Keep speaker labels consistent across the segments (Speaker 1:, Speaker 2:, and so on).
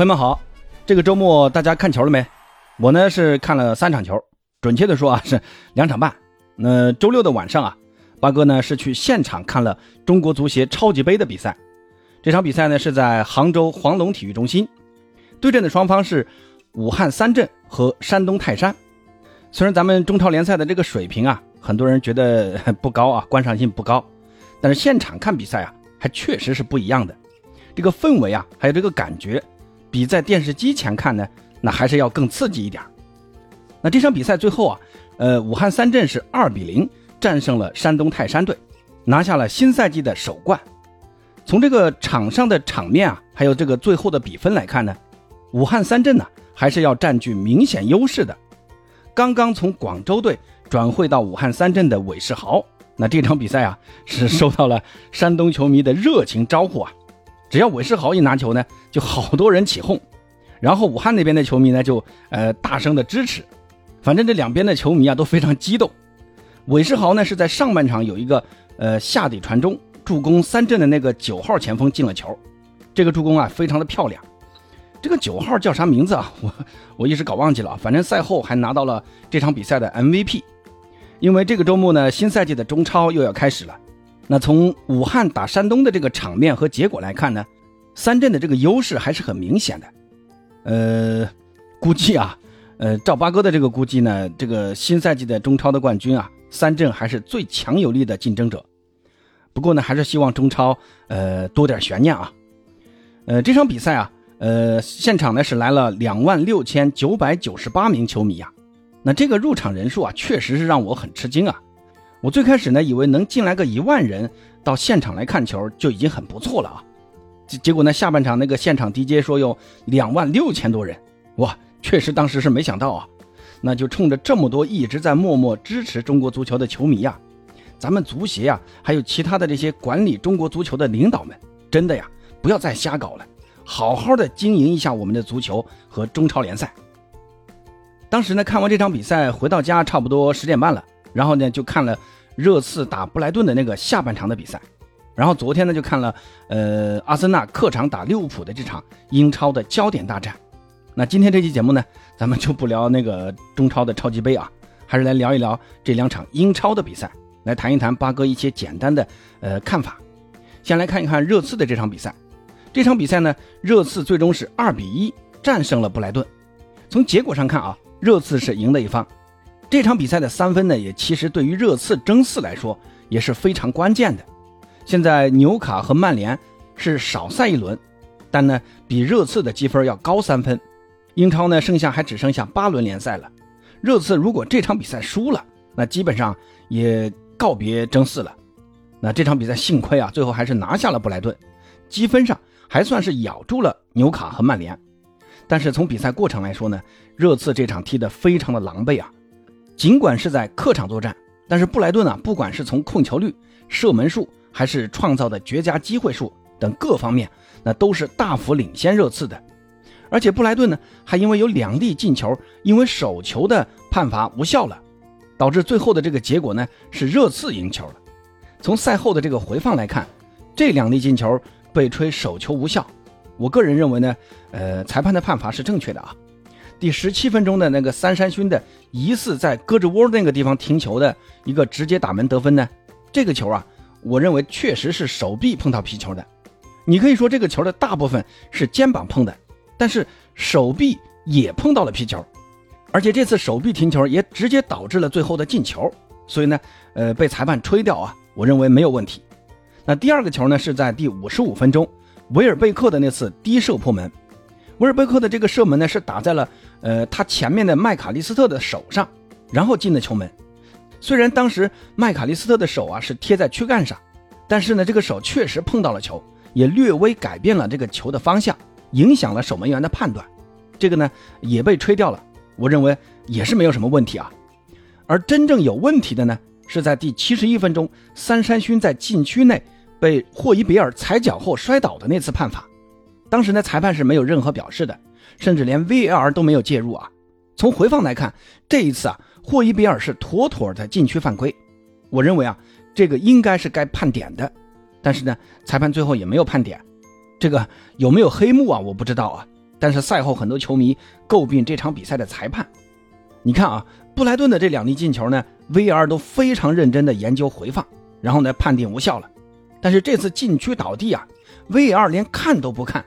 Speaker 1: 朋友们好，这个周末大家看球了没？我呢是看了三场球，准确的说啊是两场半。那周六的晚上啊，八哥呢是去现场看了中国足协超级杯的比赛。这场比赛呢是在杭州黄龙体育中心，对阵的双方是武汉三镇和山东泰山。虽然咱们中超联赛的这个水平啊，很多人觉得不高啊，观赏性不高，但是现场看比赛啊，还确实是不一样的。这个氛围啊，还有这个感觉。比在电视机前看呢，那还是要更刺激一点。那这场比赛最后啊，呃，武汉三镇是二比零战胜了山东泰山队，拿下了新赛季的首冠。从这个场上的场面啊，还有这个最后的比分来看呢，武汉三镇呢还是要占据明显优势的。刚刚从广州队转会到武汉三镇的韦世豪，那这场比赛啊是 受到了山东球迷的热情招呼啊。只要韦世豪一拿球呢，就好多人起哄，然后武汉那边的球迷呢就呃大声的支持，反正这两边的球迷啊都非常激动。韦世豪呢是在上半场有一个呃下底传中助攻三镇的那个九号前锋进了球，这个助攻啊非常的漂亮。这个九号叫啥名字啊？我我一时搞忘记了。反正赛后还拿到了这场比赛的 MVP，因为这个周末呢新赛季的中超又要开始了。那从武汉打山东的这个场面和结果来看呢，三镇的这个优势还是很明显的。呃，估计啊，呃，赵八哥的这个估计呢，这个新赛季的中超的冠军啊，三镇还是最强有力的竞争者。不过呢，还是希望中超呃多点悬念啊。呃，这场比赛啊，呃，现场呢是来了两万六千九百九十八名球迷呀。那这个入场人数啊，确实是让我很吃惊啊。我最开始呢，以为能进来个一万人到现场来看球就已经很不错了啊，结结果呢，下半场那个现场 DJ 说有两万六千多人，哇，确实当时是没想到啊，那就冲着这么多一直在默默支持中国足球的球迷呀，咱们足协呀，还有其他的这些管理中国足球的领导们，真的呀，不要再瞎搞了，好好的经营一下我们的足球和中超联赛。当时呢，看完这场比赛回到家，差不多十点半了。然后呢，就看了热刺打布莱顿的那个下半场的比赛，然后昨天呢就看了呃阿森纳客场打利物浦的这场英超的焦点大战。那今天这期节目呢，咱们就不聊那个中超的超级杯啊，还是来聊一聊这两场英超的比赛，来谈一谈八哥一些简单的呃看法。先来看一看热刺的这场比赛，这场比赛呢，热刺最终是二比一战胜了布莱顿。从结果上看啊，热刺是赢的一方。这场比赛的三分呢，也其实对于热刺争四来说也是非常关键的。现在纽卡和曼联是少赛一轮，但呢比热刺的积分要高三分。英超呢剩下还只剩下八轮联赛了，热刺如果这场比赛输了，那基本上也告别争四了。那这场比赛幸亏啊，最后还是拿下了布莱顿，积分上还算是咬住了纽卡和曼联。但是从比赛过程来说呢，热刺这场踢得非常的狼狈啊。尽管是在客场作战，但是布莱顿啊，不管是从控球率、射门数，还是创造的绝佳机会数等各方面，那都是大幅领先热刺的。而且布莱顿呢，还因为有两粒进球，因为手球的判罚无效了，导致最后的这个结果呢是热刺赢球了。从赛后的这个回放来看，这两粒进球被吹手球无效，我个人认为呢，呃，裁判的判罚是正确的啊。第十七分钟的那个三山勋的疑似在胳肢窝那个地方停球的一个直接打门得分呢？这个球啊，我认为确实是手臂碰到皮球的。你可以说这个球的大部分是肩膀碰的，但是手臂也碰到了皮球，而且这次手臂停球也直接导致了最后的进球。所以呢，呃，被裁判吹掉啊，我认为没有问题。那第二个球呢，是在第五十五分钟，维尔贝克的那次低射破门。维尔贝克的这个射门呢，是打在了呃他前面的麦卡利斯特的手上，然后进的球门。虽然当时麦卡利斯特的手啊是贴在躯干上，但是呢这个手确实碰到了球，也略微改变了这个球的方向，影响了守门员的判断。这个呢也被吹掉了，我认为也是没有什么问题啊。而真正有问题的呢，是在第七十一分钟，三山勋在禁区内被霍伊比尔踩脚后摔倒的那次判罚。当时呢，裁判是没有任何表示的，甚至连 VR 都没有介入啊。从回放来看，这一次啊，霍伊比尔是妥妥的禁区犯规。我认为啊，这个应该是该判点的，但是呢，裁判最后也没有判点。这个有没有黑幕啊？我不知道啊。但是赛后很多球迷诟病这场比赛的裁判。你看啊，布莱顿的这两粒进球呢，VR 都非常认真的研究回放，然后呢判定无效了。但是这次禁区倒地啊，VR 连看都不看。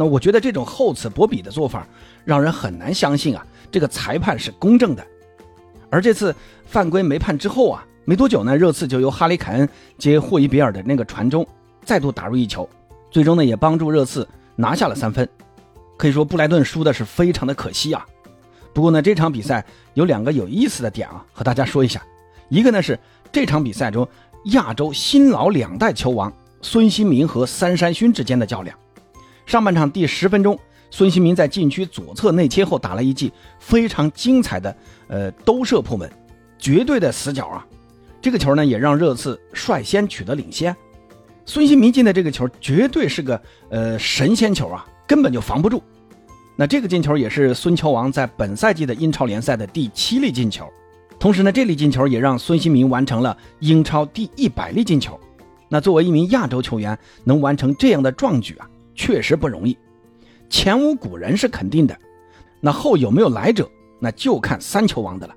Speaker 1: 那我觉得这种厚此薄彼的做法，让人很难相信啊，这个裁判是公正的。而这次犯规没判之后啊，没多久呢，热刺就由哈里凯恩接霍伊比尔的那个传中，再度打入一球，最终呢也帮助热刺拿下了三分。可以说布莱顿输的是非常的可惜啊。不过呢，这场比赛有两个有意思的点啊，和大家说一下。一个呢是这场比赛中亚洲新老两代球王孙兴民和三山勋之间的较量。上半场第十分钟，孙兴民在禁区左侧内切后打了一记非常精彩的呃兜射破门，绝对的死角啊！这个球呢也让热刺率先取得领先。孙兴民进的这个球绝对是个呃神仙球啊！根本就防不住，那这个进球也是孙球王在本赛季的英超联赛的第七粒进球，同时呢，这粒进球也让孙兴民完成了英超第一百粒进球。那作为一名亚洲球员，能完成这样的壮举啊，确实不容易。前无古人是肯定的，那后有没有来者，那就看三球王的了。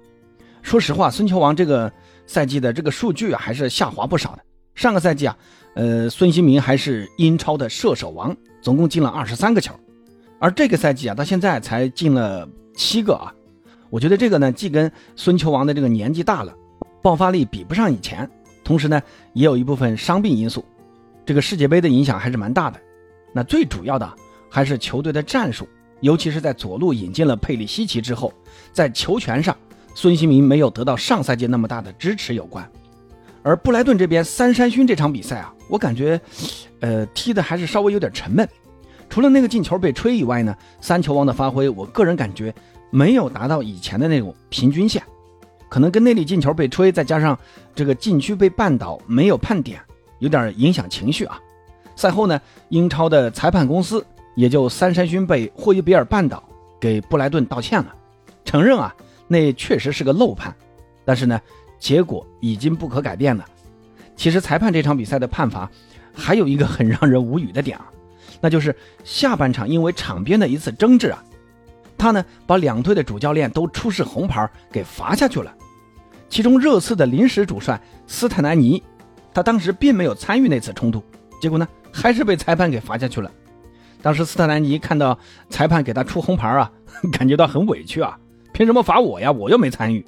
Speaker 1: 说实话，孙球王这个赛季的这个数据啊，还是下滑不少的。上个赛季啊，呃，孙兴民还是英超的射手王。总共进了二十三个球，而这个赛季啊，到现在才进了七个啊。我觉得这个呢，既跟孙球王的这个年纪大了，爆发力比不上以前，同时呢，也有一部分伤病因素。这个世界杯的影响还是蛮大的。那最主要的还是球队的战术，尤其是在左路引进了佩里西奇之后，在球权上，孙兴民没有得到上赛季那么大的支持有关。而布莱顿这边三山勋这场比赛啊，我感觉，呃，踢的还是稍微有点沉闷。除了那个进球被吹以外呢，三球王的发挥，我个人感觉没有达到以前的那种平均线。可能跟那粒进球被吹，再加上这个禁区被绊倒没有判点，有点影响情绪啊。赛后呢，英超的裁判公司也就三山勋被霍伊比尔绊倒，给布莱顿道歉了，承认啊，那确实是个漏判，但是呢。结果已经不可改变了。其实裁判这场比赛的判罚还有一个很让人无语的点啊，那就是下半场因为场边的一次争执啊，他呢把两队的主教练都出示红牌给罚下去了。其中热刺的临时主帅斯坦南尼，他当时并没有参与那次冲突，结果呢还是被裁判给罚下去了。当时斯特兰尼看到裁判给他出红牌啊，感觉到很委屈啊，凭什么罚我呀？我又没参与。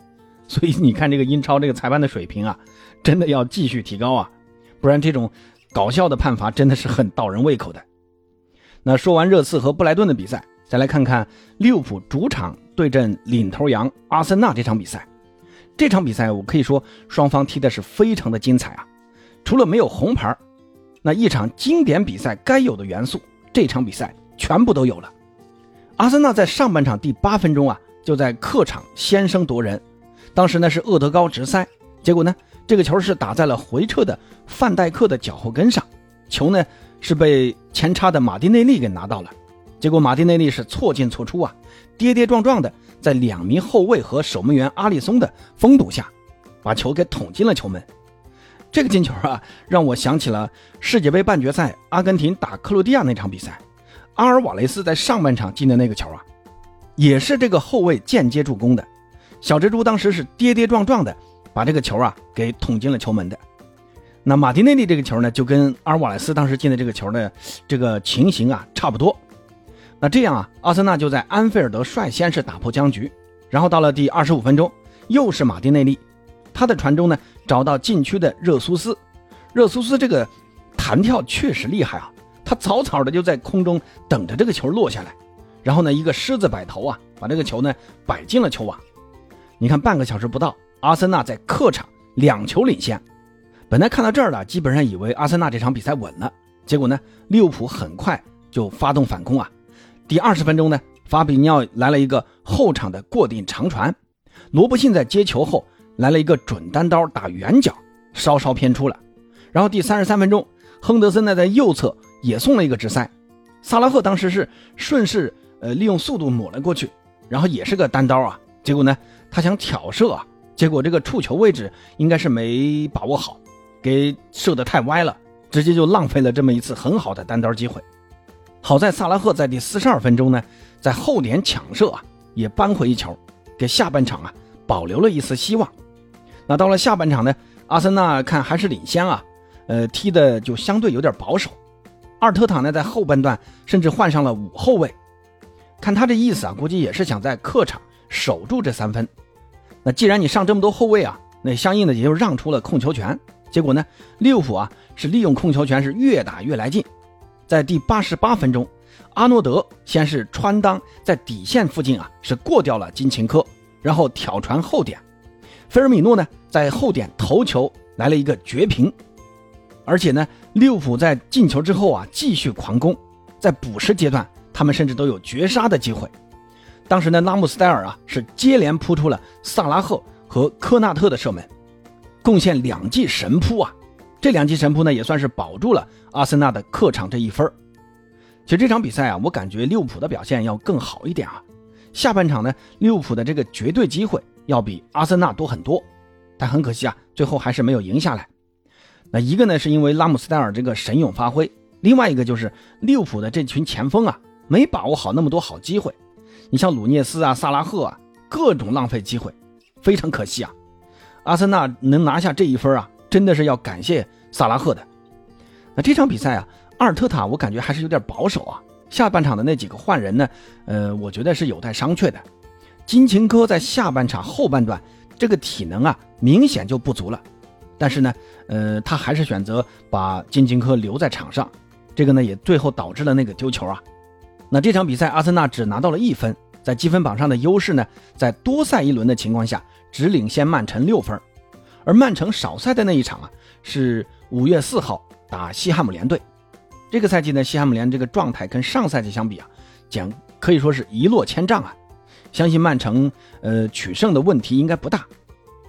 Speaker 1: 所以你看，这个英超这个裁判的水平啊，真的要继续提高啊，不然这种搞笑的判罚真的是很倒人胃口的。那说完热刺和布莱顿的比赛，再来看看利物浦主场对阵领头羊阿森纳这场比赛。这场比赛我可以说双方踢的是非常的精彩啊，除了没有红牌，那一场经典比赛该有的元素，这场比赛全部都有了。阿森纳在上半场第八分钟啊，就在客场先声夺人。当时呢是厄德高直塞，结果呢这个球是打在了回撤的范戴克的脚后跟上，球呢是被前插的马丁内利给拿到了，结果马丁内利是错进错出啊，跌跌撞撞的在两名后卫和守门员阿里松的封堵下，把球给捅进了球门。这个进球啊让我想起了世界杯半决赛阿根廷打克罗地亚那场比赛，阿尔瓦雷斯在上半场进的那个球啊，也是这个后卫间接助攻的。小蜘蛛当时是跌跌撞撞的，把这个球啊给捅进了球门的。那马丁内利这个球呢，就跟阿尔瓦雷斯当时进的这个球的这个情形啊差不多。那这样啊，阿森纳就在安菲尔德率先是打破僵局，然后到了第二十五分钟，又是马丁内利，他的传中呢找到禁区的热苏斯，热苏斯这个弹跳确实厉害啊，他草草的就在空中等着这个球落下来，然后呢一个狮子摆头啊，把这个球呢摆进了球网。你看，半个小时不到，阿森纳在客场两球领先。本来看到这儿了，基本上以为阿森纳这场比赛稳了。结果呢，利物浦很快就发动反攻啊。第二十分钟呢，法比尼奥来了一个后场的过顶长传，罗伯逊在接球后来了一个准单刀打远角，稍稍偏出了。然后第三十三分钟，亨德森呢在右侧也送了一个直塞，萨拉赫当时是顺势呃利用速度抹了过去，然后也是个单刀啊。结果呢？他想挑射啊，结果这个触球位置应该是没把握好，给射得太歪了，直接就浪费了这么一次很好的单刀机会。好在萨拉赫在第四十二分钟呢，在后点抢射啊，也扳回一球，给下半场啊保留了一丝希望。那到了下半场呢，阿森纳看还是领先啊，呃，踢的就相对有点保守。阿尔特塔呢，在后半段甚至换上了五后卫，看他这意思啊，估计也是想在客场守住这三分。那既然你上这么多后卫啊，那相应的也就让出了控球权。结果呢，利物浦啊是利用控球权是越打越来劲。在第八十八分钟，阿诺德先是穿裆在底线附近啊是过掉了金琴科，然后挑传后点，菲尔米诺呢在后点头球来了一个绝平。而且呢，利物浦在进球之后啊，继续狂攻，在补时阶段，他们甚至都有绝杀的机会。当时呢，拉姆斯戴尔啊是接连扑出了萨拉赫和科纳特的射门，贡献两记神扑啊。这两记神扑呢，也算是保住了阿森纳的客场这一分。其实这场比赛啊，我感觉利物浦的表现要更好一点啊。下半场呢，利物浦的这个绝对机会要比阿森纳多很多，但很可惜啊，最后还是没有赢下来。那一个呢，是因为拉姆斯戴尔这个神勇发挥；另外一个就是利物浦的这群前锋啊，没把握好那么多好机会。你像鲁涅斯啊、萨拉赫啊，各种浪费机会，非常可惜啊。阿森纳能拿下这一分啊，真的是要感谢萨拉赫的。那这场比赛啊，阿尔特塔我感觉还是有点保守啊。下半场的那几个换人呢，呃，我觉得是有待商榷的。金琴科在下半场后半段这个体能啊，明显就不足了。但是呢，呃，他还是选择把金琴科留在场上，这个呢也最后导致了那个丢球啊。那这场比赛阿森纳只拿到了一分，在积分榜上的优势呢，在多赛一轮的情况下只领先曼城六分，而曼城少赛的那一场啊是五月四号打西汉姆联队，这个赛季呢西汉姆联这个状态跟上赛季相比啊，讲可以说是一落千丈啊，相信曼城呃取胜的问题应该不大。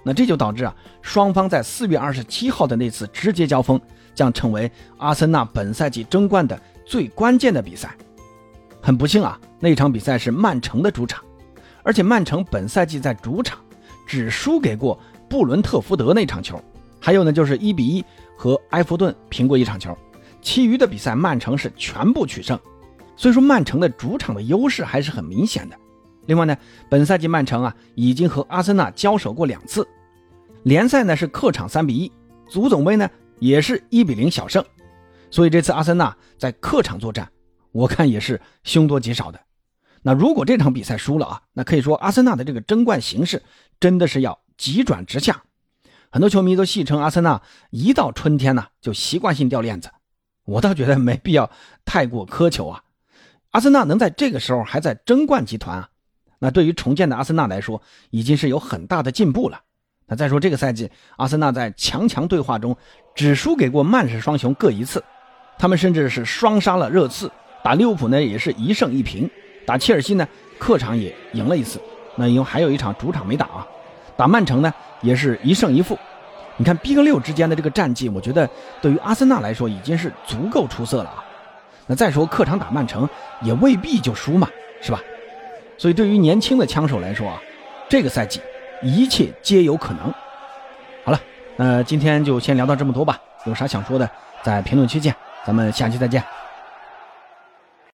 Speaker 1: 那这就导致啊，双方在四月二十七号的那次直接交锋，将成为阿森纳本赛季争冠的最关键的比赛。很不幸啊，那场比赛是曼城的主场，而且曼城本赛季在主场只输给过布伦特福德那场球，还有呢就是一比一和埃弗顿平过一场球，其余的比赛曼城是全部取胜，所以说曼城的主场的优势还是很明显的。另外呢，本赛季曼城啊已经和阿森纳交手过两次。联赛呢是客场三比一，足总杯呢也是一比零小胜，所以这次阿森纳在客场作战，我看也是凶多吉少的。那如果这场比赛输了啊，那可以说阿森纳的这个争冠形势真的是要急转直下。很多球迷都戏称阿森纳一到春天呢就习惯性掉链子，我倒觉得没必要太过苛求啊。阿森纳能在这个时候还在争冠集团啊，那对于重建的阿森纳来说已经是有很大的进步了。那再说这个赛季，阿森纳在强强对话中只输给过曼市双雄各一次，他们甚至是双杀了热刺，打利物浦呢也是一胜一平，打切尔西呢客场也赢了一次，那因为还有一场主场没打啊，打曼城呢也是一胜一负。你看 B 跟六之间的这个战绩，我觉得对于阿森纳来说已经是足够出色了啊。那再说客场打曼城也未必就输嘛，是吧？所以对于年轻的枪手来说啊，这个赛季。一切皆有可能。好了，那今天就先聊到这么多吧。有啥想说的，在评论区见。咱们下期再见。